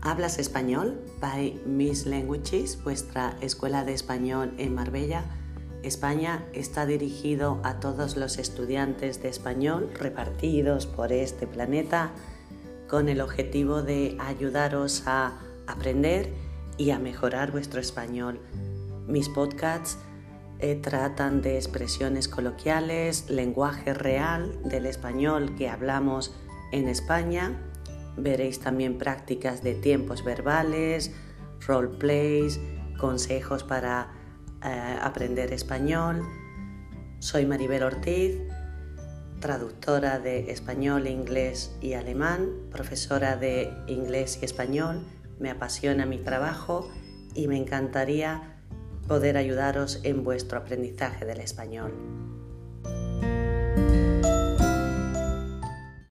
¿Hablas español? By Miss Languages, vuestra escuela de español en Marbella, España, está dirigido a todos los estudiantes de español repartidos por este planeta con el objetivo de ayudaros a aprender y a mejorar vuestro español. Mis podcasts eh, tratan de expresiones coloquiales, lenguaje real del español que hablamos en España Veréis también prácticas de tiempos verbales, roleplays, consejos para eh, aprender español. Soy Maribel Ortiz, traductora de español, inglés y alemán, profesora de inglés y español. Me apasiona mi trabajo y me encantaría poder ayudaros en vuestro aprendizaje del español.